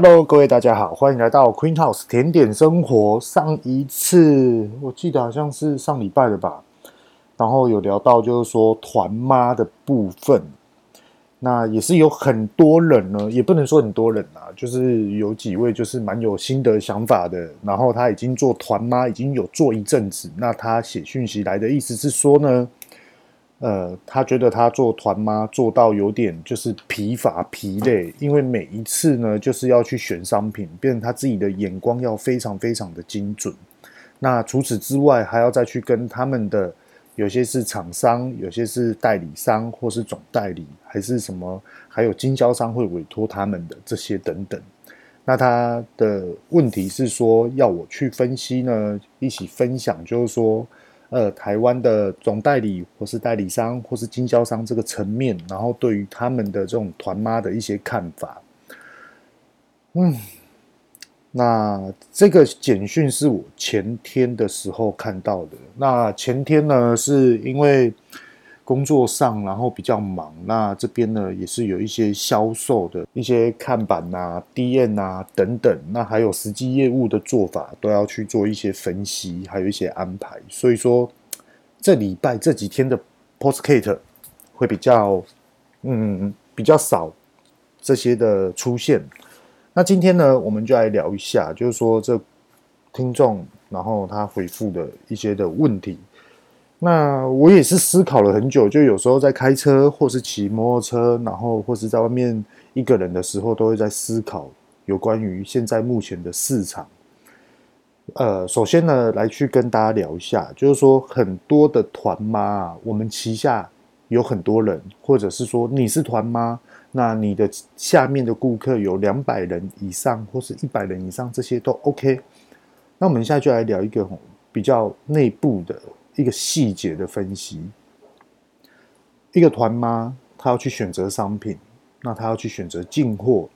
Hello，各位大家好，欢迎来到 Queen House 甜点生活。上一次我记得好像是上礼拜的吧，然后有聊到就是说团妈的部分，那也是有很多人呢，也不能说很多人啊，就是有几位就是蛮有心得想法的，然后他已经做团妈已经有做一阵子，那他写讯息来的意思是说呢。呃，他觉得他做团妈做到有点就是疲乏疲累，因为每一次呢就是要去选商品，变成他自己的眼光要非常非常的精准。那除此之外，还要再去跟他们的有些是厂商，有些是代理商，或是总代理，还是什么，还有经销商会委托他们的这些等等。那他的问题是说要我去分析呢，一起分享，就是说。呃，台湾的总代理或是代理商或是经销商这个层面，然后对于他们的这种团妈的一些看法，嗯，那这个简讯是我前天的时候看到的。那前天呢，是因为。工作上，然后比较忙，那这边呢也是有一些销售的一些看板啊、DM 啊等等，那还有实际业务的做法都要去做一些分析，还有一些安排。所以说，这礼拜这几天的 Podcast 会比较，嗯，比较少这些的出现。那今天呢，我们就来聊一下，就是说这听众然后他回复的一些的问题。那我也是思考了很久，就有时候在开车，或是骑摩托车，然后或是在外面一个人的时候，都会在思考有关于现在目前的市场。呃，首先呢，来去跟大家聊一下，就是说很多的团妈，我们旗下有很多人，或者是说你是团妈，那你的下面的顾客有两百人以上，或是一百人以上，这些都 OK。那我们现在就来聊一个比较内部的。一个细节的分析，一个团妈她要去选择商品，那她要去选择进货，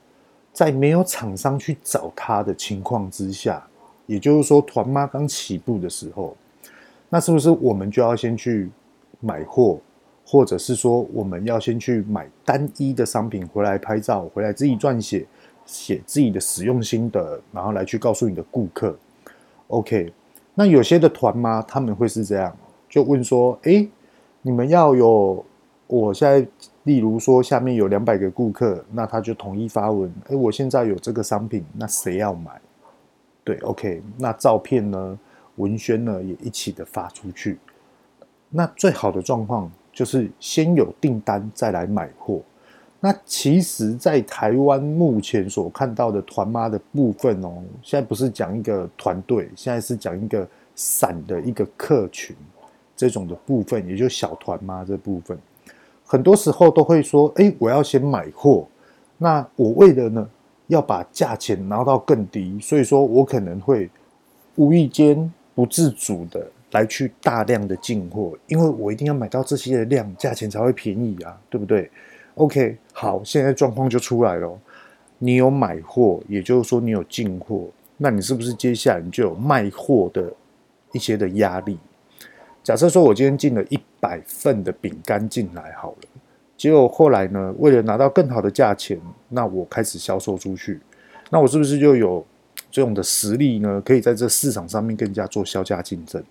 在没有厂商去找她的情况之下，也就是说团妈刚起步的时候，那是不是我们就要先去买货，或者是说我们要先去买单一的商品回来拍照，回来自己撰写，写自己的使用心得，然后来去告诉你的顾客，OK。那有些的团妈他们会是这样，就问说：“哎，你们要有，我现在例如说下面有两百个顾客，那他就统一发文，哎，我现在有这个商品，那谁要买？对，OK，那照片呢，文宣呢也一起的发出去。那最好的状况就是先有订单再来买货。”那其实，在台湾目前所看到的团妈的部分哦，现在不是讲一个团队，现在是讲一个散的一个客群这种的部分，也就小团妈这部分，很多时候都会说：“哎，我要先买货，那我为了呢要把价钱拿到更低，所以说我可能会无意间不自主的来去大量的进货，因为我一定要买到这些的量，价钱才会便宜啊，对不对？” OK，好，现在状况就出来了。你有买货，也就是说你有进货，那你是不是接下来你就有卖货的一些的压力？假设说我今天进了一百份的饼干进来好了，结果后来呢，为了拿到更好的价钱，那我开始销售出去，那我是不是就有这种的实力呢？可以在这市场上面更加做销价竞争？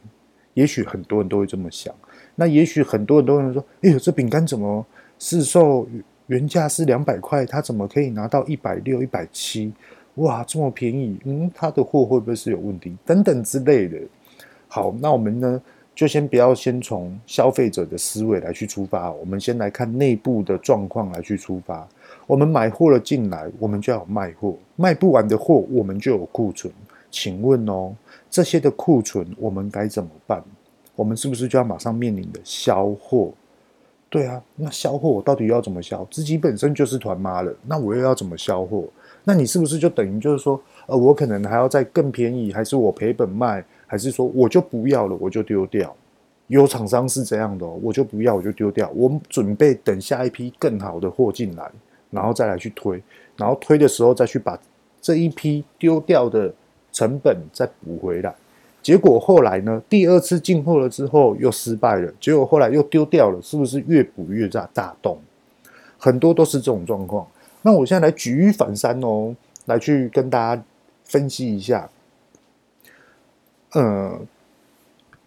也许很多人都会这么想，那也许很多人都会说：“哎呦，这饼干怎么？”市售原价是两百块，他怎么可以拿到一百六、一百七？哇，这么便宜！嗯，他的货会不会是有问题？等等之类的。好，那我们呢，就先不要先从消费者的思维来去出发，我们先来看内部的状况来去出发。我们买货了进来，我们就要卖货，卖不完的货，我们就有库存。请问哦，这些的库存我们该怎么办？我们是不是就要马上面临的销货？对啊，那销货我到底要怎么销？自己本身就是团妈了，那我又要怎么销货？那你是不是就等于就是说，呃，我可能还要再更便宜，还是我赔本卖，还是说我就不要了，我就丢掉？有厂商是这样的，我就不要，我就丢掉。我准备等下一批更好的货进来，然后再来去推，然后推的时候再去把这一批丢掉的成本再补回来。结果后来呢？第二次进货了之后又失败了，结果后来又丢掉了，是不是越补越大大洞？很多都是这种状况。那我现在来举一反三哦。来去跟大家分析一下。嗯，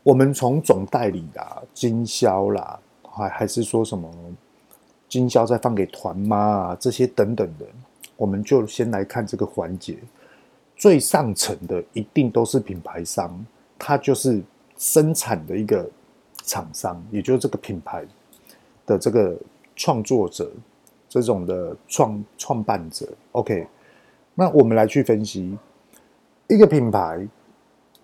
我们从总代理啦、经销啦，还还是说什么经销再放给团妈啊这些等等的，我们就先来看这个环节。最上层的一定都是品牌商，它就是生产的一个厂商，也就是这个品牌的这个创作者，这种的创创办者。OK，那我们来去分析一个品牌。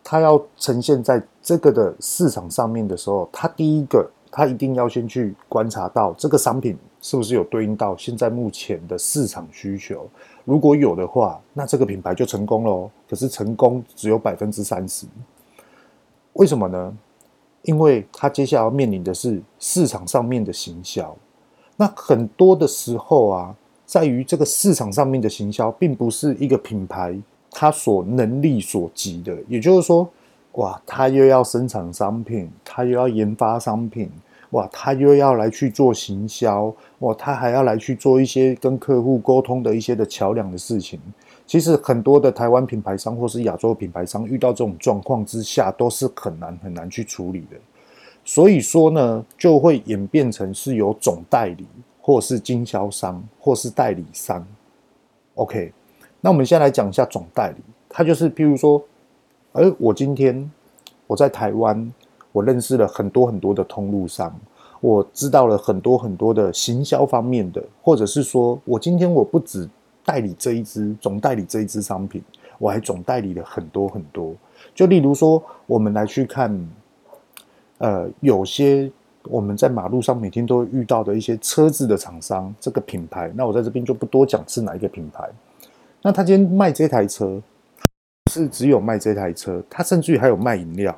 它要呈现在这个的市场上面的时候，它第一个，它一定要先去观察到这个商品是不是有对应到现在目前的市场需求。如果有的话，那这个品牌就成功了。可是成功只有百分之三十，为什么呢？因为它接下来要面临的是市场上面的行销。那很多的时候啊，在于这个市场上面的行销，并不是一个品牌。他所能力所及的，也就是说，哇，他又要生产商品，他又要研发商品，哇，他又要来去做行销，哇，他还要来去做一些跟客户沟通的一些的桥梁的事情。其实很多的台湾品牌商或是亚洲品牌商遇到这种状况之下，都是很难很难去处理的。所以说呢，就会演变成是由总代理，或是经销商，或是代理商。OK。那我们先来讲一下总代理，他就是譬如说，而我今天我在台湾，我认识了很多很多的通路商，我知道了很多很多的行销方面的，或者是说我今天我不只代理这一支总代理这一支商品，我还总代理了很多很多。就例如说，我们来去看，呃，有些我们在马路上每天都会遇到的一些车子的厂商，这个品牌，那我在这边就不多讲是哪一个品牌。那他今天卖这台车，是只有卖这台车，他甚至于还有卖饮料。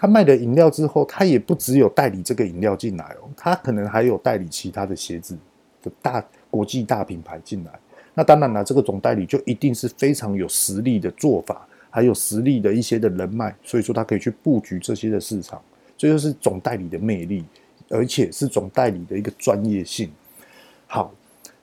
他卖了饮料之后，他也不只有代理这个饮料进来哦，他可能还有代理其他的鞋子的大国际大品牌进来。那当然了，这个总代理就一定是非常有实力的做法，还有实力的一些的人脉，所以说他可以去布局这些的市场，这就是总代理的魅力，而且是总代理的一个专业性。好。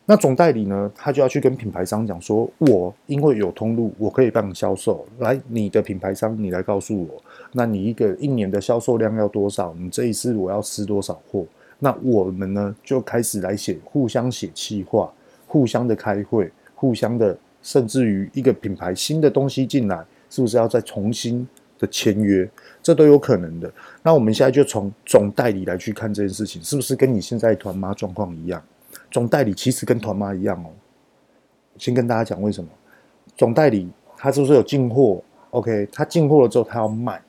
那总代理呢，他就要去跟品牌商讲说，我因为有通路，我可以帮你销售。来，你的品牌商，你来告诉我，那你一个一年的销售量要多少？你这一次我要吃多少货？那我们呢，就开始来写，互相写企划，互相的开会，互相的，甚至于一个品牌新的东西进来，是不是要再重新的签约？这都有可能的。那我们现在就从总代理来去看这件事情，是不是跟你现在团妈状况一样？总代理其实跟团妈一样哦。先跟大家讲为什么？总代理他是不是有进货？OK，他进货了之后他要卖，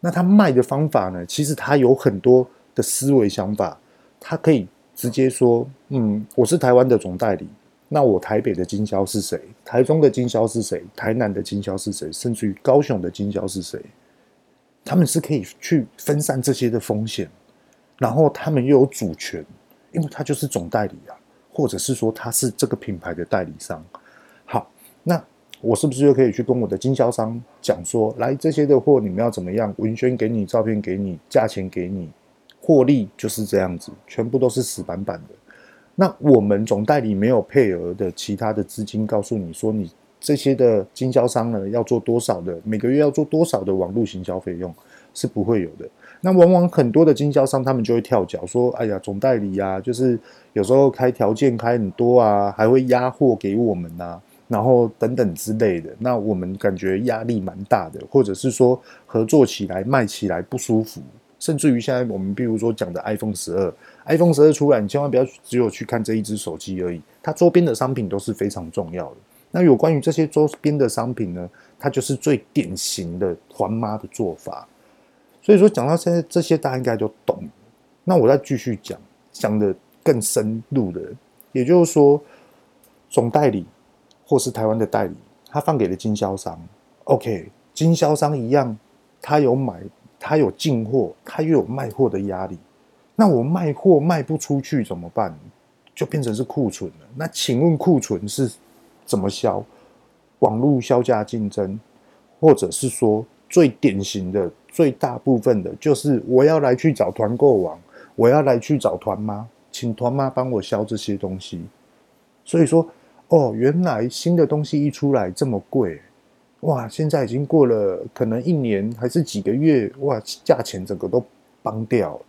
那他卖的方法呢？其实他有很多的思维想法，他可以直接说：嗯，我是台湾的总代理，那我台北的经销是谁？台中的经销是谁？台南的经销是谁？甚至于高雄的经销是谁？他们是可以去分散这些的风险，然后他们又有主权。因为他就是总代理啊，或者是说他是这个品牌的代理商。好，那我是不是就可以去跟我的经销商讲说，来这些的货你们要怎么样？文宣给你，照片给你，价钱给你，获利就是这样子，全部都是死板板的。那我们总代理没有配额的其他的资金，告诉你说你这些的经销商呢要做多少的，每个月要做多少的网络行销费用，是不会有的。那往往很多的经销商，他们就会跳脚说：“哎呀，总代理呀，就是有时候开条件开很多啊，还会压货给我们呐，然后等等之类的。那我们感觉压力蛮大的，或者是说合作起来卖起来不舒服，甚至于现在我们比如说讲的 iPhone 十二，iPhone 十二出来，你千万不要只有去看这一只手机而已，它周边的商品都是非常重要的。那有关于这些周边的商品呢，它就是最典型的团妈的做法。”所以说，讲到现在这些，大家应该就懂。那我再继续讲，讲的更深入的，也就是说，总代理或是台湾的代理，他放给了经销商。OK，经销商一样，他有买，他有进货，他又有卖货的压力。那我卖货卖不出去怎么办？就变成是库存了。那请问库存是怎么销？网络销价竞争，或者是说最典型的？最大部分的就是我要来去找团购网，我要来去找团妈，请团妈帮我销这些东西。所以说，哦，原来新的东西一出来这么贵，哇！现在已经过了可能一年还是几个月，哇，价钱整个都崩掉了。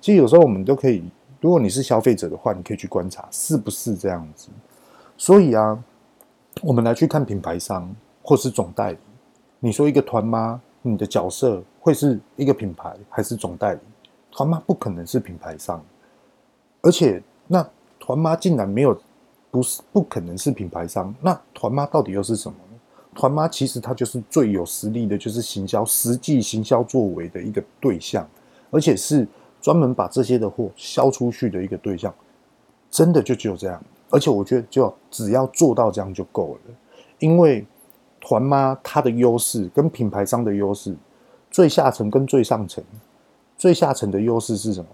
其实有时候我们都可以，如果你是消费者的话，你可以去观察是不是这样子。所以啊，我们来去看品牌商或是总代理。你说一个团妈，你的角色会是一个品牌还是总代理？团妈不可能是品牌商，而且那团妈竟然没有。不是不可能是品牌商，那团妈到底又是什么呢？团妈其实它就是最有实力的，就是行销实际行销作为的一个对象，而且是专门把这些的货销出去的一个对象，真的就只有这样。而且我觉得就只要做到这样就够了，因为团妈它的优势跟品牌商的优势，最下层跟最上层，最下层的优势是什么？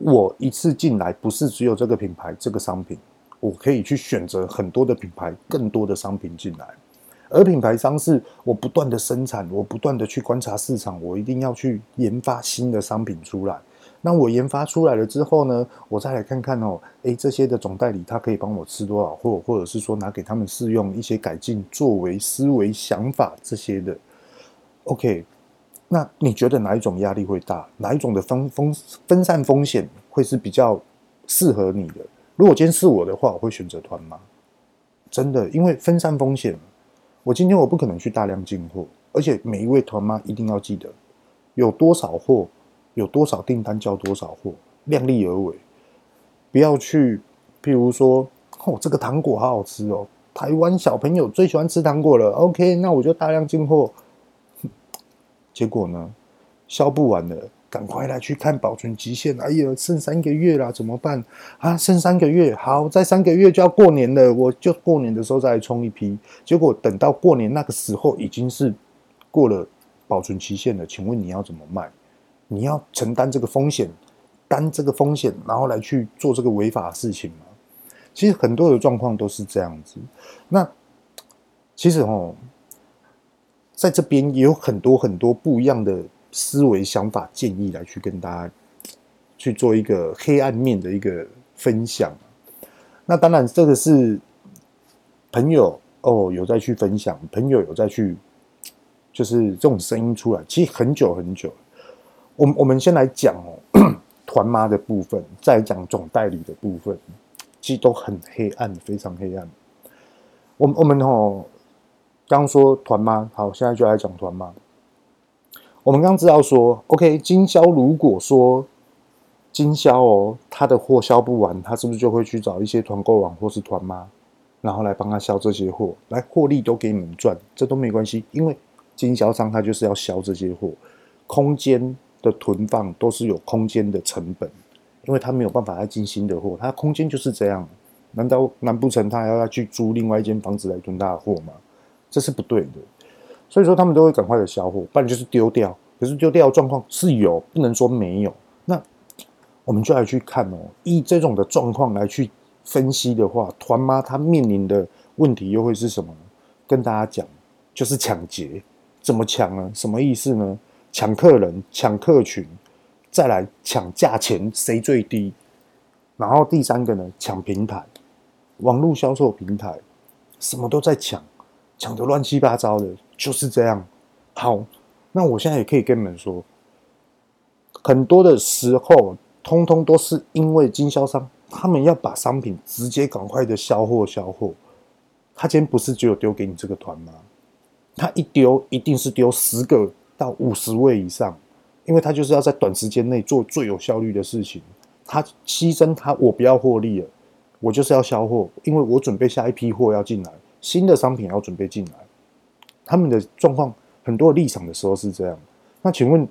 我一次进来不是只有这个品牌这个商品。我可以去选择很多的品牌，更多的商品进来，而品牌商是我不断的生产，我不断的去观察市场，我一定要去研发新的商品出来。那我研发出来了之后呢，我再来看看哦，诶，这些的总代理他可以帮我吃多少货，或者是说拿给他们试用一些改进作为、思维、想法这些的。OK，那你觉得哪一种压力会大？哪一种的分分分散风险会是比较适合你的？如果今天是我的话，我会选择团妈，真的，因为分散风险。我今天我不可能去大量进货，而且每一位团妈一定要记得，有多少货，有多少订单交多少货，量力而为，不要去，譬如说，哦，这个糖果好好吃哦，台湾小朋友最喜欢吃糖果了，OK，那我就大量进货，结果呢，销不完了。赶快来去看保存期限！哎呀，剩三个月了，怎么办啊？剩三个月，好，再三个月就要过年了，我就过年的时候再来冲一批。结果等到过年那个时候，已经是过了保存期限了。请问你要怎么卖？你要承担这个风险，担这个风险，然后来去做这个违法的事情吗？其实很多的状况都是这样子。那其实哦，在这边也有很多很多不一样的。思维、想法、建议来去跟大家去做一个黑暗面的一个分享。那当然，这个是朋友哦，有在去分享，朋友有在去，就是这种声音出来，其实很久很久。我我们先来讲哦，团妈的部分，再讲总代理的部分，其实都很黑暗，非常黑暗。我我们哦，刚说团妈，好，现在就来讲团妈。我们刚知道说，OK，经销如果说经销哦，他的货销不完，他是不是就会去找一些团购网或是团妈，然后来帮他销这些货，来获利都给你们赚，这都没关系，因为经销商他就是要销这些货，空间的囤放都是有空间的成本，因为他没有办法来进新的货，他空间就是这样，难道难不成他还要要去租另外一间房子来囤他的货吗？这是不对的。所以说他们都会赶快的销货，不然就是丢掉。可是丢掉的状况是有，不能说没有。那我们就来去看哦，以这种的状况来去分析的话，团妈她面临的问题又会是什么？跟大家讲，就是抢劫。怎么抢呢？什么意思呢？抢客人，抢客群，再来抢价钱，谁最低？然后第三个呢，抢平台，网络销售平台，什么都在抢，抢得乱七八糟的。就是这样，好，那我现在也可以跟你们说，很多的时候，通通都是因为经销商他们要把商品直接赶快的销货销货，他今天不是只有丢给你这个团吗？他一丢一定是丢十个到五十位以上，因为他就是要在短时间内做最有效率的事情，他牺牲他我不要获利了，我就是要销货，因为我准备下一批货要进来，新的商品要准备进来。他们的状况很多立场的时候是这样，那请问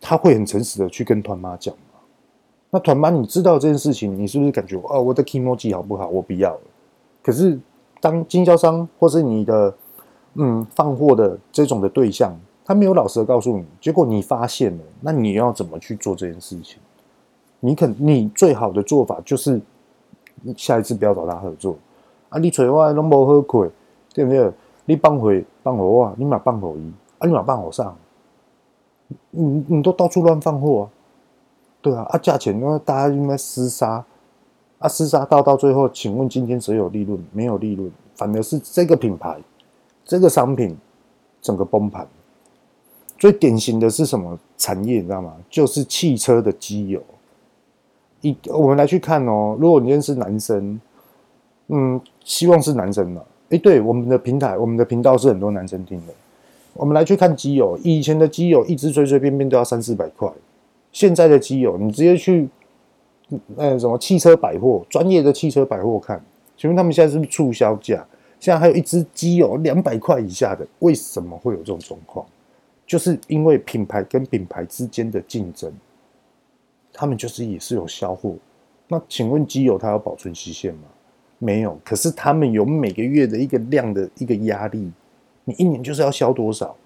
他会很诚实的去跟团妈讲吗？那团妈你知道这件事情，你是不是感觉哦，我的 kimochi 好不好？我不要了。可是当经销商或是你的嗯放货的这种的对象，他没有老实的告诉你，结果你发现了，那你要怎么去做这件事情？你肯你最好的做法就是下一次不要找他合作啊！你找我拢无好亏，对不对？你放回放货啊，你嘛放货一啊，你嘛放货上，你你都到处乱放货啊，对啊，啊价钱那大家应该厮杀，啊，厮杀到到最后，请问今天谁有利润？没有利润，反而是这个品牌、这个商品整个崩盘。最典型的是什么产业？你知道吗？就是汽车的机油。一，我们来去看哦。如果你认识男生，嗯，希望是男生嘛。哎，对，我们的平台，我们的频道是很多男生听的。我们来去看机油，以前的机油一支随随便便都要三四百块，现在的机油你直接去。那什么汽车百货，专业的汽车百货看，请问他们现在是不是促销价？现在还有一支机油两百块以下的，为什么会有这种状况？就是因为品牌跟品牌之间的竞争，他们就是也是有销货。那请问机油它有保存期限吗？没有。可是他们有每个月的一个量的一个压力，你一年就是要销多少，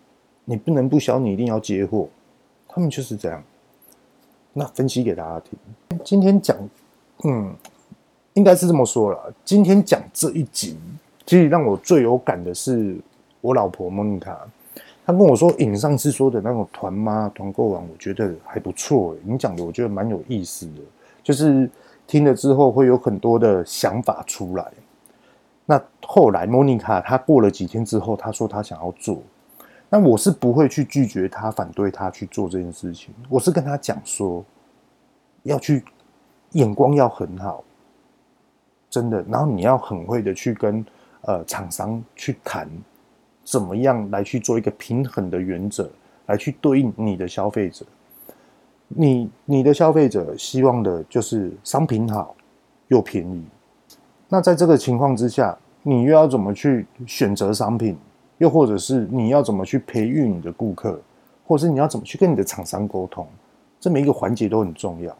你不能不销，你一定要接货。他们就是这样。那分析给大家听。今天讲，嗯，应该是这么说了。今天讲这一集，其实让我最有感的是我老婆莫妮卡，她跟我说，影上次说的那种团妈团购网，我觉得还不错。你讲的我觉得蛮有意思的，就是听了之后会有很多的想法出来。那后来莫妮卡她过了几天之后，她说她想要做，那我是不会去拒绝她、反对她去做这件事情。我是跟她讲说。要去眼光要很好，真的。然后你要很会的去跟呃厂商去谈，怎么样来去做一个平衡的原则，来去对应你的消费者。你你的消费者希望的就是商品好又便宜。那在这个情况之下，你又要怎么去选择商品？又或者是你要怎么去培育你的顾客？或者是你要怎么去跟你的厂商沟通？这每一个环节都很重要。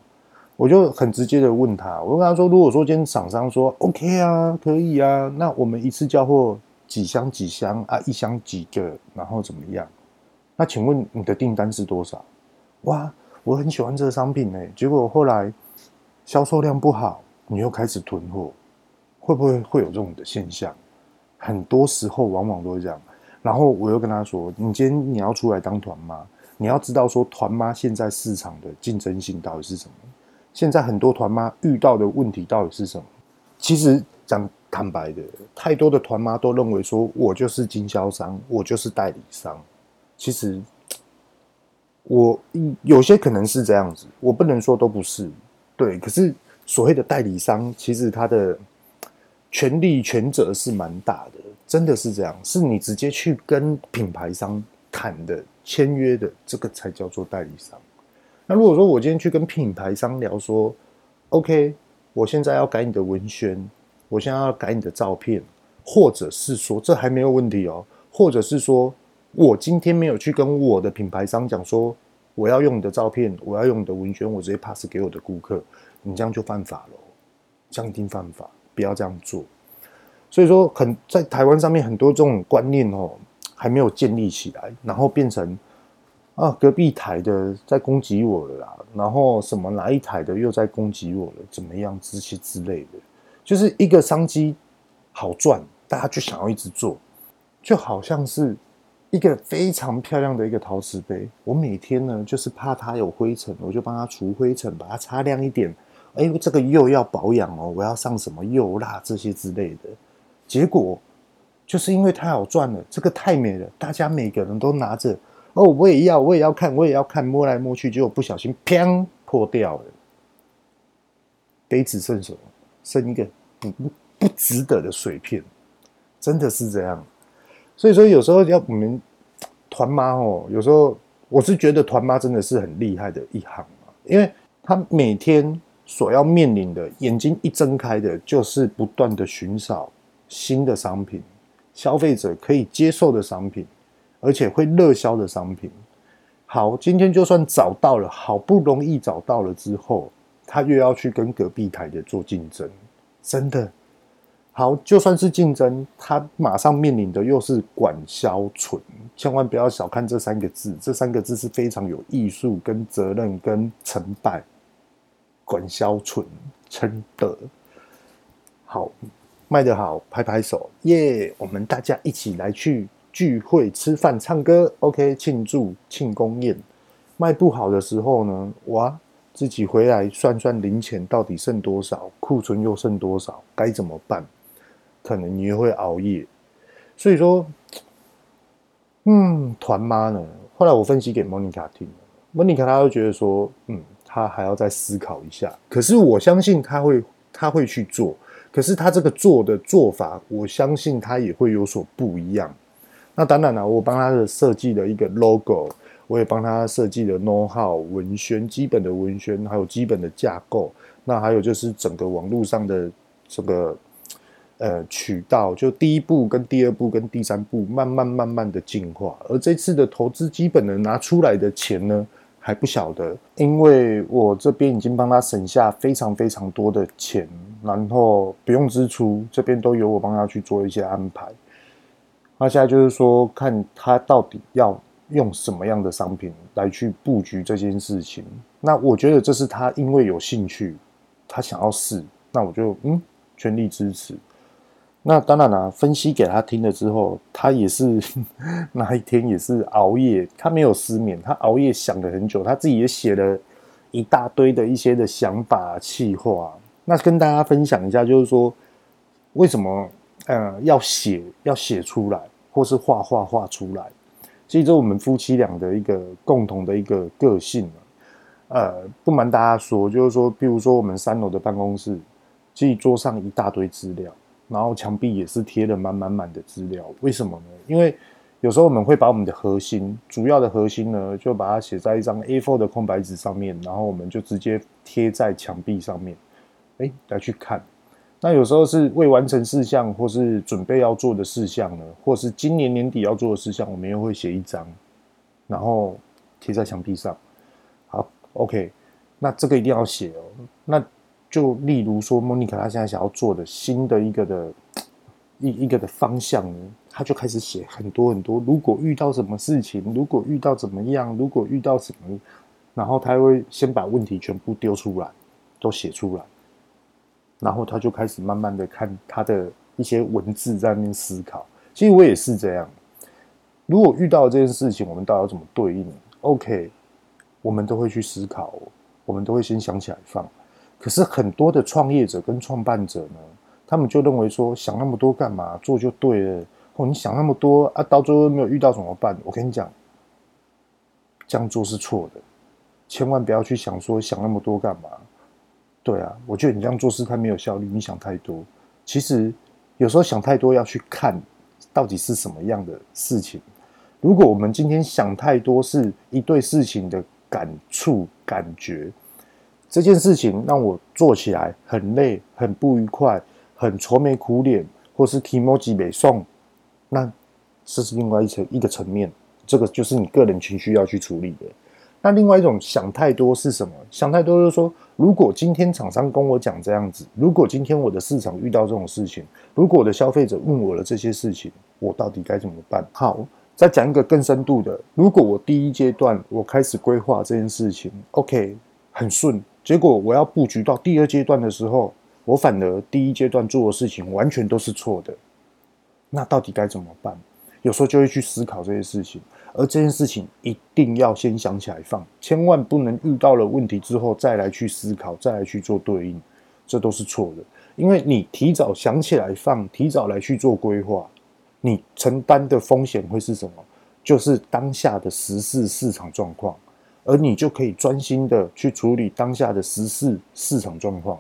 我就很直接的问他，我跟他说，如果说今天厂商说 OK 啊，可以啊，那我们一次交货几箱几箱啊，一箱几个，然后怎么样？那请问你的订单是多少？哇，我很喜欢这个商品哎，结果后来销售量不好，你又开始囤货，会不会会有这种的现象？很多时候往往都会这样。然后我又跟他说，你今天你要出来当团妈，你要知道说团妈现在市场的竞争性到底是什么？现在很多团妈遇到的问题到底是什么？其实讲坦白的，太多的团妈都认为说，我就是经销商，我就是代理商。其实我有些可能是这样子，我不能说都不是。对，可是所谓的代理商，其实他的权利权责是蛮大的，真的是这样，是你直接去跟品牌商谈的、签约的，这个才叫做代理商。那如果说我今天去跟品牌商聊说，OK，我现在要改你的文宣，我现在要改你的照片，或者是说这还没有问题哦，或者是说我今天没有去跟我的品牌商讲说我要用你的照片，我要用你的文宣，我直接 pass 给我的顾客，你这样就犯法了，这样一定犯法，不要这样做。所以说，很在台湾上面很多这种观念哦，还没有建立起来，然后变成。啊，隔壁台的在攻击我了啦，然后什么哪一台的又在攻击我了，怎么样这些之类的，就是一个商机好赚，大家就想要一直做，就好像是一个非常漂亮的一个陶瓷杯，我每天呢就是怕它有灰尘，我就帮它除灰尘，把它擦亮一点。哎，这个釉要保养哦，我要上什么釉蜡这些之类的，结果就是因为太好赚了，这个太美了，大家每个人都拿着。哦，我也要，我也要看，我也要看，摸来摸去，结果不小心，砰，破掉了。杯子剩什么？剩一个不不值得的碎片，真的是这样。所以说，有时候要我们 团妈哦，有时候我是觉得团妈真的是很厉害的一行，因为他每天所要面临的，眼睛一睁开的，就是不断的寻找新的商品，消费者可以接受的商品。而且会热销的商品，好，今天就算找到了，好不容易找到了之后，他又要去跟隔壁台的做竞争，真的好，就算是竞争，他马上面临的又是管销存，千万不要小看这三个字，这三个字是非常有艺术、跟责任、跟成败，管销存，真的好，卖得好，拍拍手，耶！我们大家一起来去。聚会、吃饭、唱歌，OK，庆祝庆功宴。卖不好的时候呢，哇，自己回来算算零钱到底剩多少，库存又剩多少，该怎么办？可能你也会熬夜。所以说，嗯，团妈呢？后来我分析给莫妮卡听，莫妮卡她就觉得说，嗯，她还要再思考一下。可是我相信她会，她会去做。可是她这个做的做法，我相信她也会有所不一样。那当然了，我帮她的设计了一个 logo。我也帮她设计了 know how 文宣，基本的文宣，还有基本的架构。那还有就是整个网络上的这个呃渠道，就第一步跟第二步跟第三步，慢慢慢慢的进化。而这次的投资基本的拿出来的钱呢，还不晓得，因为我这边已经帮他省下非常非常多的钱，然后不用支出，这边都由我帮他去做一些安排。那现在就是说，看他到底要。用什么样的商品来去布局这件事情？那我觉得这是他因为有兴趣，他想要试，那我就嗯全力支持。那当然了，分析给他听了之后，他也是 那一天也是熬夜，他没有失眠，他熬夜想了很久，他自己也写了一大堆的一些的想法、企划。那跟大家分享一下，就是说为什么呃要写要写出来，或是画画画出来。其实我们夫妻俩的一个共同的一个个性，呃，不瞒大家说，就是说，比如说我们三楼的办公室，其实桌上一大堆资料，然后墙壁也是贴了满满满的资料。为什么呢？因为有时候我们会把我们的核心，主要的核心呢，就把它写在一张 A4 的空白纸上面，然后我们就直接贴在墙壁上面，哎，来去看。那有时候是未完成事项，或是准备要做的事项呢，或是今年年底要做的事项，我们又会写一张，然后贴在墙壁上。好，OK，那这个一定要写哦。那就例如说，莫妮卡她现在想要做的新的一个的一一个的方向呢，她就开始写很多很多。如果遇到什么事情，如果遇到怎么样，如果遇到什么，然后她会先把问题全部丢出来，都写出来。然后他就开始慢慢的看他的一些文字，在那边思考。其实我也是这样。如果遇到这件事情，我们到底要怎么对应？OK，我们都会去思考，我们都会先想起来放。可是很多的创业者跟创办者呢，他们就认为说，想那么多干嘛？做就对了。哦，你想那么多啊，到最后没有遇到怎么办？我跟你讲，这样做是错的。千万不要去想说想那么多干嘛。对啊，我觉得你这样做事太没有效率，你想太多。其实有时候想太多要去看到底是什么样的事情。如果我们今天想太多是一对事情的感触、感觉，这件事情让我做起来很累、很不愉快、很愁眉苦脸，或是提莫吉北送，那这是另外一层一个层面。这个就是你个人情绪要去处理的。那另外一种想太多是什么？想太多就是说，如果今天厂商跟我讲这样子，如果今天我的市场遇到这种事情，如果我的消费者问我了这些事情，我到底该怎么办？好，再讲一个更深度的，如果我第一阶段我开始规划这件事情，OK，很顺，结果我要布局到第二阶段的时候，我反而第一阶段做的事情完全都是错的，那到底该怎么办？有时候就会去思考这些事情。而这件事情一定要先想起来放，千万不能遇到了问题之后再来去思考，再来去做对应，这都是错的。因为你提早想起来放，提早来去做规划，你承担的风险会是什么？就是当下的时事市场状况，而你就可以专心的去处理当下的时事市场状况。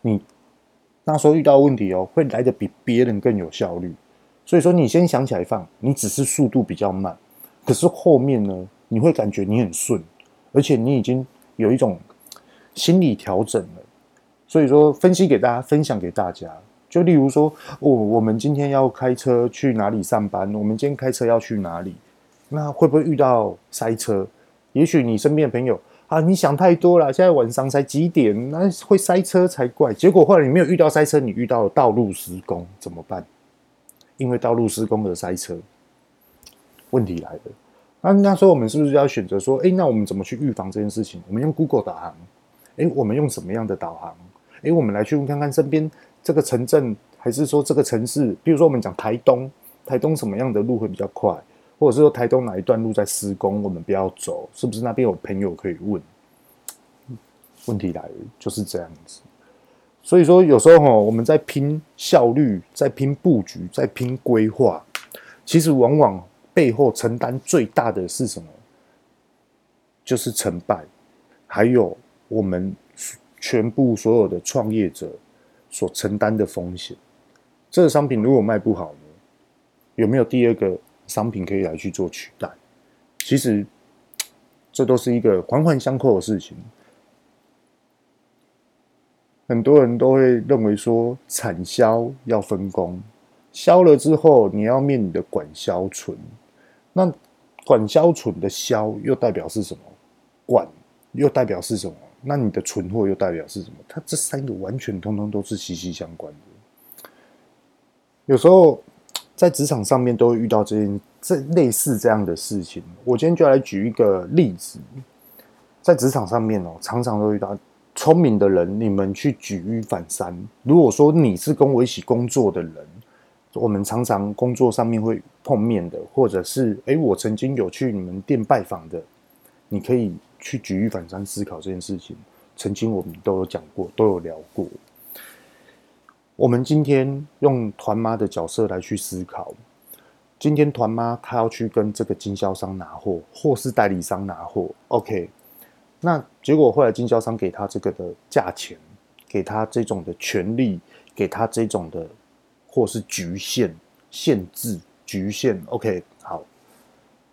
你那时候遇到问题哦，会来得比别人更有效率。所以说，你先想起来放，你只是速度比较慢。可是后面呢，你会感觉你很顺，而且你已经有一种心理调整了。所以说，分析给大家，分享给大家。就例如说，哦，我们今天要开车去哪里上班？我们今天开车要去哪里？那会不会遇到塞车？也许你身边的朋友啊，你想太多了。现在晚上才几点？那会塞车才怪。结果后来你没有遇到塞车，你遇到了道路施工，怎么办？因为道路施工而塞车。问题来了，那那时候我们是不是要选择说，哎，那我们怎么去预防这件事情？我们用 Google 导航，哎，我们用什么样的导航？哎，我们来去看看身边这个城镇，还是说这个城市？比如说我们讲台东，台东什么样的路会比较快？或者是说台东哪一段路在施工，我们不要走？是不是那边有朋友可以问？问题来了，就是这样子。所以说，有时候哈，我们在拼效率，在拼布局，在拼规划，其实往往背后承担最大的是什么？就是成败，还有我们全部所有的创业者所承担的风险。这个商品如果卖不好呢，有没有第二个商品可以来去做取代？其实这都是一个环环相扣的事情。很多人都会认为说，产销要分工，销了之后你要面你的管销存。那管销存的销又代表是什么？管又代表是什么？那你的存货又代表是什么？它这三个完全通通都是息息相关的。有时候在职场上面都会遇到这件这类似这样的事情。我今天就来举一个例子，在职场上面哦，常常都遇到聪明的人，你们去举一反三。如果说你是跟我一起工作的人，我们常常工作上面会碰面的，或者是诶，我曾经有去你们店拜访的，你可以。去举一反三思考这件事情，曾经我们都有讲过，都有聊过。我们今天用团妈的角色来去思考，今天团妈她要去跟这个经销商拿货，或是代理商拿货，OK？那结果后来经销商给他这个的价钱，给他这种的权利，给他这种的或是局限、限制、局限，OK？好，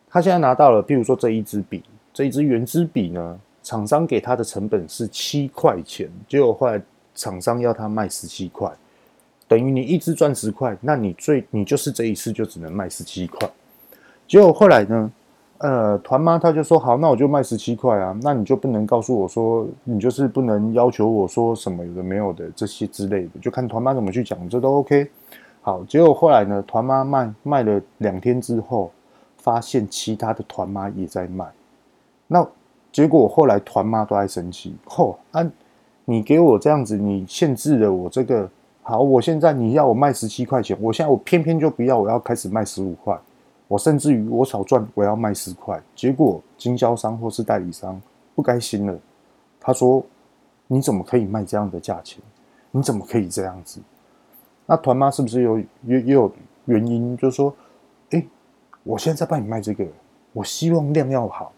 他现在拿到了，譬如说这一支笔。这一支原支笔呢，厂商给他的成本是七块钱，结果后来厂商要他卖十七块，等于你一支赚十块，那你最你就是这一次就只能卖十七块。结果后来呢，呃，团妈他就说好，那我就卖十七块啊，那你就不能告诉我说，你就是不能要求我说什么有的没有的这些之类的，就看团妈怎么去讲，这都 OK。好，结果后来呢，团妈卖卖了两天之后，发现其他的团妈也在卖。那结果后来团妈都在生气，吼啊！你给我这样子，你限制了我这个好，我现在你要我卖十七块钱，我现在我偏偏就不要，我要开始卖十五块，我甚至于我少赚，我要卖十块。结果经销商或是代理商不甘心了，他说：“你怎么可以卖这样的价钱？你怎么可以这样子？”那团妈是不是有也也有原因？就是说，哎，我现在帮你卖这个，我希望量要好。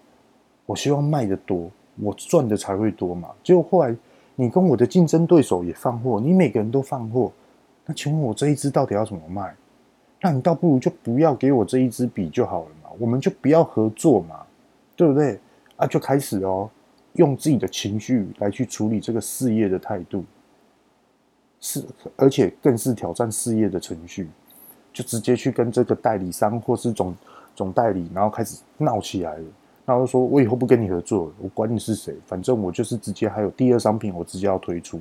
我希望卖得多，我赚的才会多嘛。结果后来你跟我的竞争对手也放货，你每个人都放货，那请问我这一支到底要怎么卖？那你倒不如就不要给我这一支笔就好了嘛，我们就不要合作嘛，对不对？啊，就开始哦，用自己的情绪来去处理这个事业的态度，是而且更是挑战事业的程序，就直接去跟这个代理商或是总总代理，然后开始闹起来了。他就说：“我以后不跟你合作了，我管你是谁，反正我就是直接还有第二商品，我直接要推出。”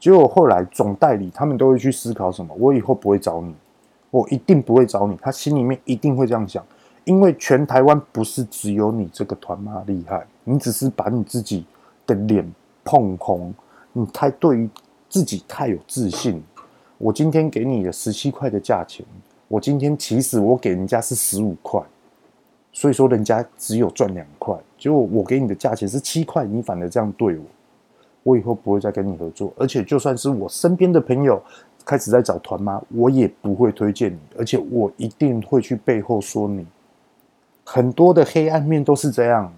结果后来总代理他们都会去思考什么？我以后不会找你，我一定不会找你。他心里面一定会这样想，因为全台湾不是只有你这个团妈厉害，你只是把你自己的脸碰红，你太对于自己太有自信。我今天给你的十七块的价钱，我今天其实我给人家是十五块。所以说，人家只有赚两块，结果我给你的价钱是七块，你反而这样对我，我以后不会再跟你合作。而且，就算是我身边的朋友开始在找团妈，我也不会推荐你，而且我一定会去背后说你。很多的黑暗面都是这样，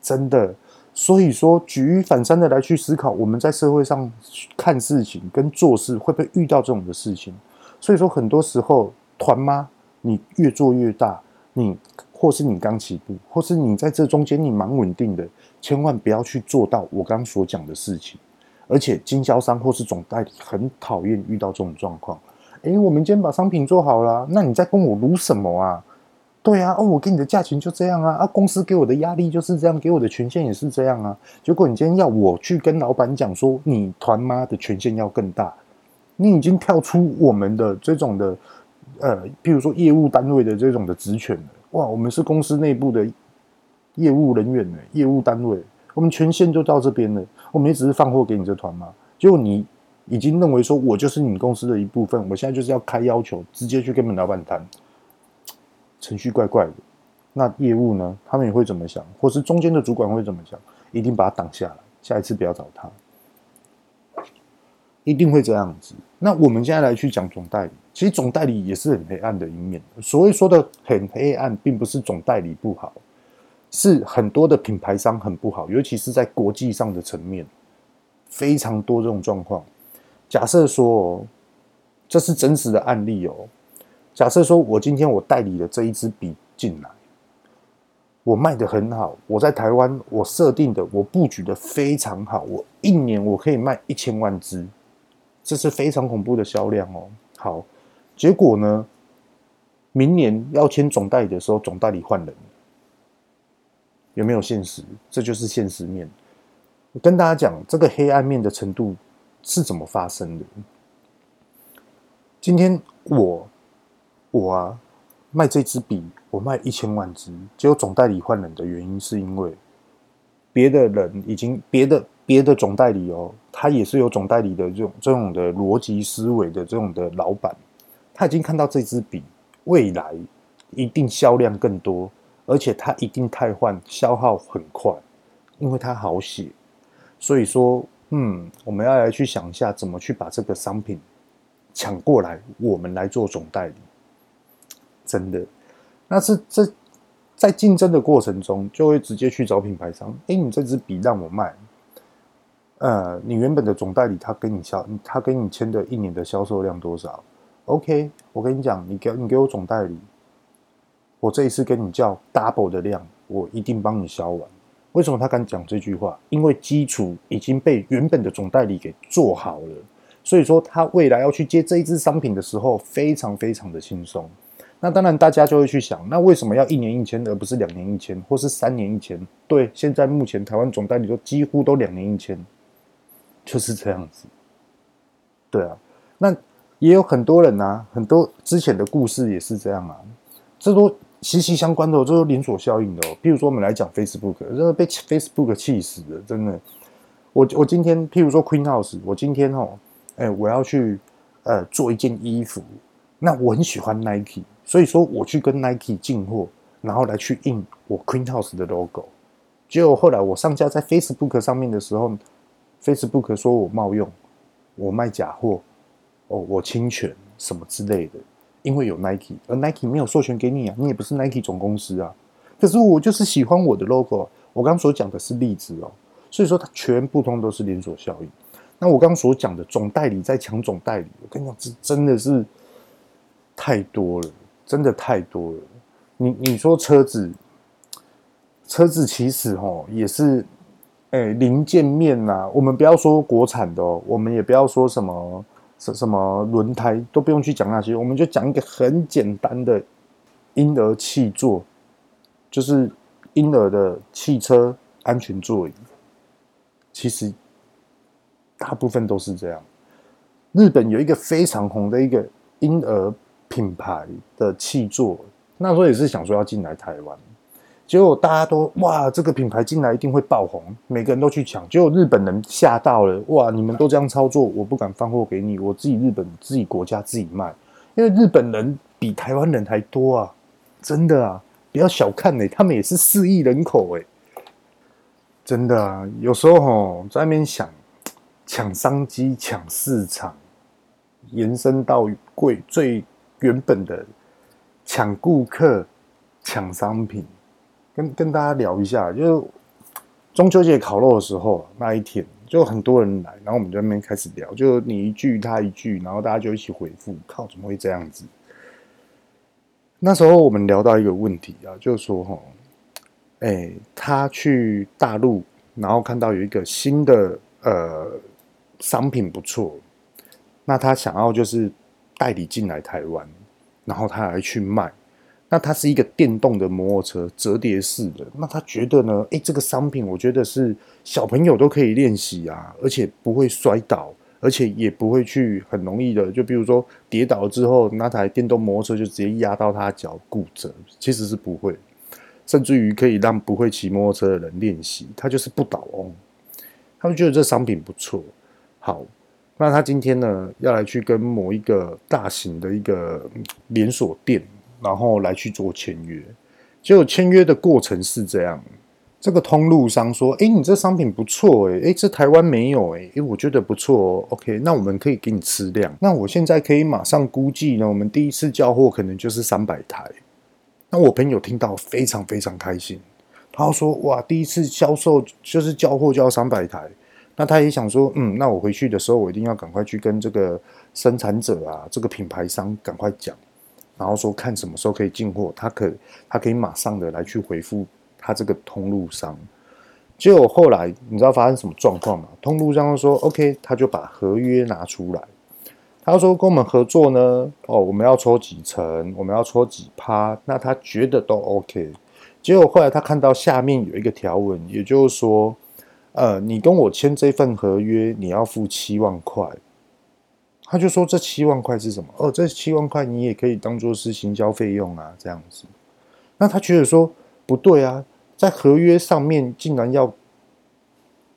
真的。所以说，举一反三的来去思考，我们在社会上看事情跟做事，会不会遇到这种的事情？所以说，很多时候团妈你越做越大，你。或是你刚起步，或是你在这中间你蛮稳定的，千万不要去做到我刚刚所讲的事情。而且经销商或是总代理很讨厌遇到这种状况。诶，我们今天把商品做好了，那你在跟我卢什么啊？对啊，哦，我给你的价钱就这样啊，啊，公司给我的压力就是这样，给我的权限也是这样啊。结果你今天要我去跟老板讲说，你团妈的权限要更大，你已经跳出我们的这种的，呃，譬如说业务单位的这种的职权了。哇，我们是公司内部的业务人员呢，业务单位，我们权限就到这边了。我们也只是放货给你这团嘛，结果你已经认为说我就是你公司的一部分，我现在就是要开要求，直接去跟你们老板谈，程序怪怪的。那业务呢，他们也会怎么想，或是中间的主管会怎么想，一定把他挡下来。下一次不要找他，一定会这样子。那我们现在来去讲总代理，其实总代理也是很黑暗的一面。所谓说的很黑暗，并不是总代理不好，是很多的品牌商很不好，尤其是在国际上的层面，非常多这种状况。假设说，这是真实的案例哦。假设说我今天我代理了这一支笔进来，我卖得很好，我在台湾我设定的我布局的非常好，我一年我可以卖一千万支。这是非常恐怖的销量哦。好，结果呢？明年要签总代理的时候，总代理换人，有没有现实？这就是现实面。我跟大家讲，这个黑暗面的程度是怎么发生的？今天我我啊卖这支笔，我卖一千万支，结果总代理换人的原因是因为别的人已经别的。别的总代理哦，他也是有总代理的这种这种的逻辑思维的这种的老板，他已经看到这支笔未来一定销量更多，而且他一定汰换消耗很快，因为它好写。所以说，嗯，我们要来去想一下怎么去把这个商品抢过来，我们来做总代理。真的，那是这在竞争的过程中，就会直接去找品牌商，哎，你这支笔让我卖。呃，你原本的总代理他跟你销，他跟你签的一年的销售量多少？OK，我跟你讲，你给你给我总代理，我这一次跟你叫 double 的量，我一定帮你销完。为什么他敢讲这句话？因为基础已经被原本的总代理给做好了，所以说他未来要去接这一支商品的时候，非常非常的轻松。那当然，大家就会去想，那为什么要一年一签，而不是两年一签，或是三年一签？对，现在目前台湾总代理都几乎都两年一签。就是这样子，对啊，那也有很多人啊，很多之前的故事也是这样啊，这都息息相关的，这都连锁效应的哦。譬如说，我们来讲 Facebook，真的被 Facebook 气死了，真的。我我今天，譬如说 Queen House，我今天哦，哎，我要去呃做一件衣服，那我很喜欢 Nike，所以说我去跟 Nike 进货，然后来去印我 Queen House 的 logo。结果后来我上架在 Facebook 上面的时候。Facebook 说我冒用，我卖假货，哦，我侵权什么之类的，因为有 Nike，而 Nike 没有授权给你啊，你也不是 Nike 总公司啊。可是我就是喜欢我的 logo，我刚所讲的是例子哦，所以说它全部通都是连锁效应。那我刚所讲的总代理在抢总代理，我跟你讲，这真的是太多了，真的太多了。你你说车子，车子其实哦也是。哎，零件面呐、啊，我们不要说国产的哦，我们也不要说什么什什么轮胎，都不用去讲那些，我们就讲一个很简单的婴儿气座，就是婴儿的汽车安全座椅。其实大部分都是这样。日本有一个非常红的一个婴儿品牌的气座，那时候也是想说要进来台湾。结果大家都哇，这个品牌进来一定会爆红，每个人都去抢。结果日本人吓到了，哇，你们都这样操作，我不敢放货给你，我自己日本自己国家自己卖，因为日本人比台湾人还多啊，真的啊，不要小看呢、他们也是四亿人口哎、真的啊，有时候吼在那边想抢商机、抢市场，延伸到贵最原本的抢顾客、抢商品。跟跟大家聊一下，就是中秋节烤肉的时候那一天，就很多人来，然后我们在那边开始聊，就你一句他一句，然后大家就一起回复。靠，怎么会这样子？那时候我们聊到一个问题啊，就是说哈，哎，他去大陆，然后看到有一个新的呃商品不错，那他想要就是代理进来台湾，然后他来去卖。那它是一个电动的摩托车，折叠式的。那他觉得呢？诶，这个商品我觉得是小朋友都可以练习啊，而且不会摔倒，而且也不会去很容易的，就比如说跌倒之后，那台电动摩托车就直接压到他脚骨折，其实是不会，甚至于可以让不会骑摩托车的人练习，他就是不倒翁。他们觉得这商品不错，好，那他今天呢要来去跟某一个大型的一个连锁店。然后来去做签约，结果签约的过程是这样：这个通路商说：“哎，你这商品不错，哎，哎，这台湾没有，哎，哎，我觉得不错哦。OK，那我们可以给你吃量。那我现在可以马上估计呢，我们第一次交货可能就是三百台。那我朋友听到非常非常开心，他说：哇，第一次销售就是交货就要三百台。那他也想说，嗯，那我回去的时候我一定要赶快去跟这个生产者啊，这个品牌商赶快讲，然后说看什么时候可以进货，他可他可以马上的来去回复。”他这个通路商，结果后来你知道发生什么状况吗？通路商说：“OK，他就把合约拿出来，他说跟我们合作呢，哦，我们要抽几成，我们要抽几趴，那他觉得都 OK。结果后来他看到下面有一个条文，也就是说，呃，你跟我签这份合约，你要付七万块。他就说这七万块是什么？哦，这七万块你也可以当做是行销费用啊，这样子。那他觉得说不对啊。”在合约上面竟然要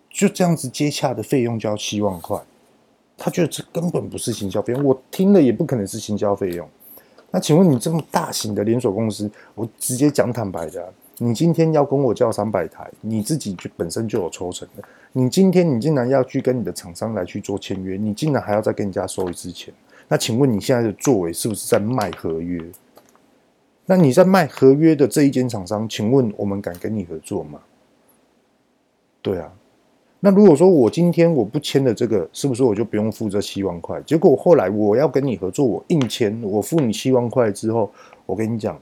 就这样子接洽的费用就要七万块，他觉得这根本不是行销费用，我听了也不可能是行销费用。那请问你这么大型的连锁公司，我直接讲坦白的，你今天要跟我叫三百台，你自己就本身就有抽成的，你今天你竟然要去跟你的厂商来去做签约，你竟然还要再跟人家收一次钱，那请问你现在的作为是不是在卖合约？那你在卖合约的这一间厂商，请问我们敢跟你合作吗？对啊，那如果说我今天我不签的这个，是不是我就不用付这七万块？结果后来我要跟你合作，我硬签，我付你七万块之后，我跟你讲，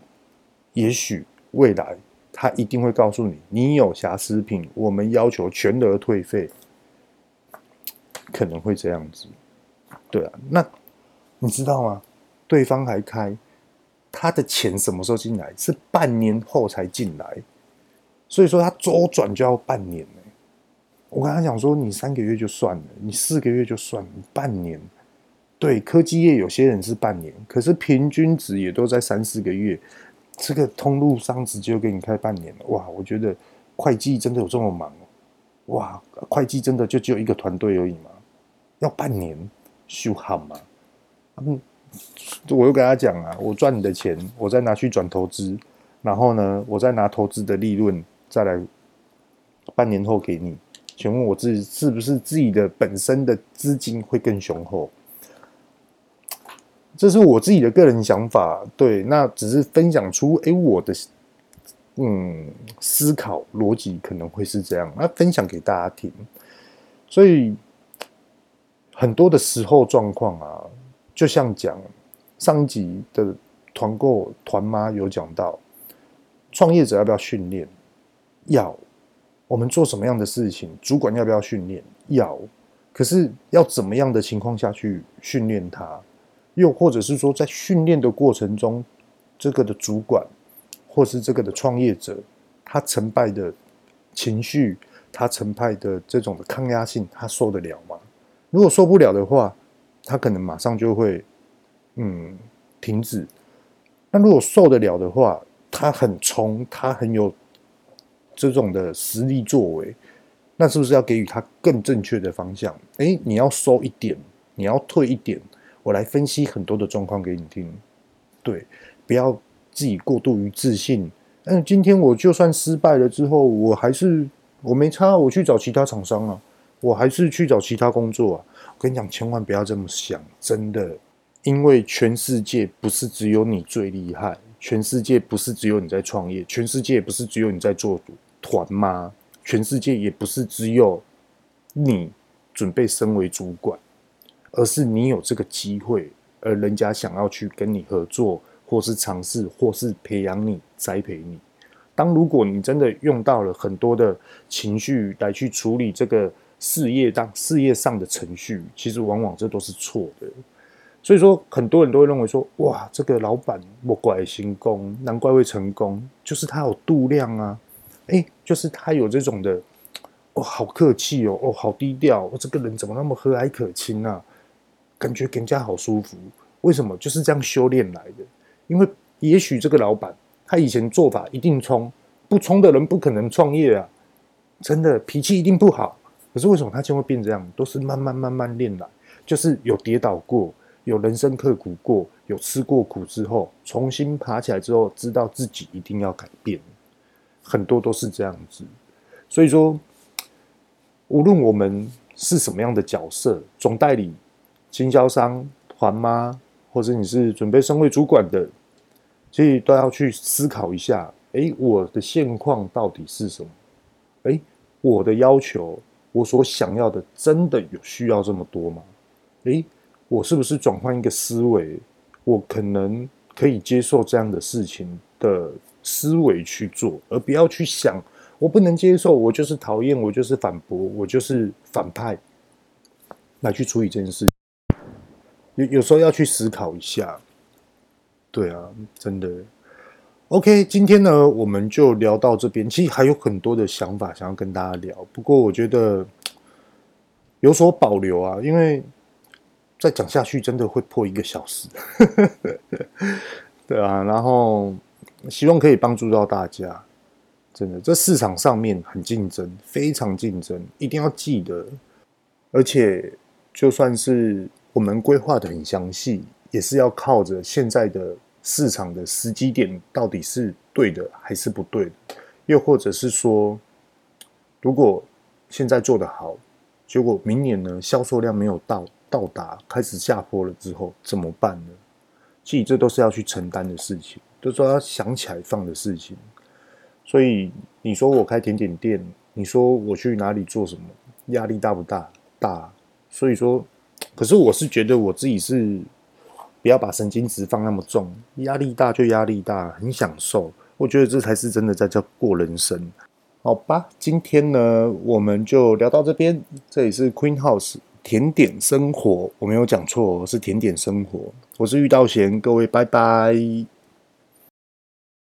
也许未来他一定会告诉你，你有瑕疵品，我们要求全额退费，可能会这样子。对啊，那你知道吗？对方还开。他的钱什么时候进来？是半年后才进来，所以说他周转就要半年。我跟他讲说，你三个月就算了，你四个月就算了，半年。对，科技业有些人是半年，可是平均值也都在三四个月。这个通路商直接就给你开半年了，哇！我觉得会计真的有这么忙？哇，会计真的就只有一个团队而已吗？要半年修好吗？嗯。我又跟他讲啊，我赚你的钱，我再拿去转投资，然后呢，我再拿投资的利润再来半年后给你。请问我自己是不是自己的本身的资金会更雄厚？这是我自己的个人想法。对，那只是分享出诶我的嗯思考逻辑可能会是这样，那分享给大家听。所以很多的时候状况啊。就像讲上一集的团购团妈有讲到，创业者要不要训练？要。我们做什么样的事情，主管要不要训练？要。可是要怎么样的情况下去训练他？又或者是说，在训练的过程中，这个的主管或是这个的创业者，他成败的情绪，他成败的这种的抗压性，他受得了吗？如果受不了的话，他可能马上就会，嗯，停止。那如果受得了的话，他很冲，他很有这种的实力作为，那是不是要给予他更正确的方向？诶，你要收一点，你要退一点，我来分析很多的状况给你听。对，不要自己过度于自信。嗯，今天我就算失败了之后，我还是我没差，我去找其他厂商啊，我还是去找其他工作啊。我跟你讲，千万不要这么想，真的，因为全世界不是只有你最厉害，全世界不是只有你在创业，全世界也不是只有你在做团吗，全世界也不是只有你准备升为主管，而是你有这个机会，而人家想要去跟你合作，或是尝试，或是培养你、栽培你。当如果你真的用到了很多的情绪来去处理这个。事业当事业上的程序，其实往往这都是错的。所以说，很多人都会认为说，哇，这个老板莫怪成功，难怪会成功，就是他有度量啊，诶，就是他有这种的，哦，好客气哦，哦，好低调，哦，这个人怎么那么和蔼可亲啊？感觉给人家好舒服。为什么？就是这样修炼来的。因为也许这个老板他以前做法一定冲，不冲的人不可能创业啊，真的脾气一定不好。可是为什么他就会变这样？都是慢慢慢慢练来，就是有跌倒过，有人生刻苦过，有吃过苦之后，重新爬起来之后，知道自己一定要改变。很多都是这样子。所以说，无论我们是什么样的角色，总代理、经销商、团妈，或者你是准备升为主管的，其实都要去思考一下：诶，我的现况到底是什么？诶，我的要求，我所想要的，真的有需要这么多吗？诶，我是不是转换一个思维，我可能可以接受这样的事情的思维去做，而不要去想我不能接受，我就是讨厌，我就是反驳，我就是反派，来去处理这件事。有有时候要去思考一下。对啊，真的。OK，今天呢，我们就聊到这边。其实还有很多的想法想要跟大家聊，不过我觉得有所保留啊，因为再讲下去真的会破一个小时。对啊，然后希望可以帮助到大家。真的，这市场上面很竞争，非常竞争，一定要记得。而且，就算是我们规划的很详细，也是要靠着现在的。市场的时机点到底是对的还是不对的？又或者是说，如果现在做得好，结果明年呢销售量没有到到达，开始下坡了之后怎么办呢？其实这都是要去承担的事情，都是要想起来放的事情。所以你说我开甜点店，你说我去哪里做什么，压力大不大？大。所以说，可是我是觉得我自己是。不要把神经质放那么重，压力大就压力大，很享受。我觉得这才是真的在叫过人生。好吧，今天呢，我们就聊到这边。这里是 Queen House 甜点生活，我没有讲错，是甜点生活。我是遇到贤，各位拜拜。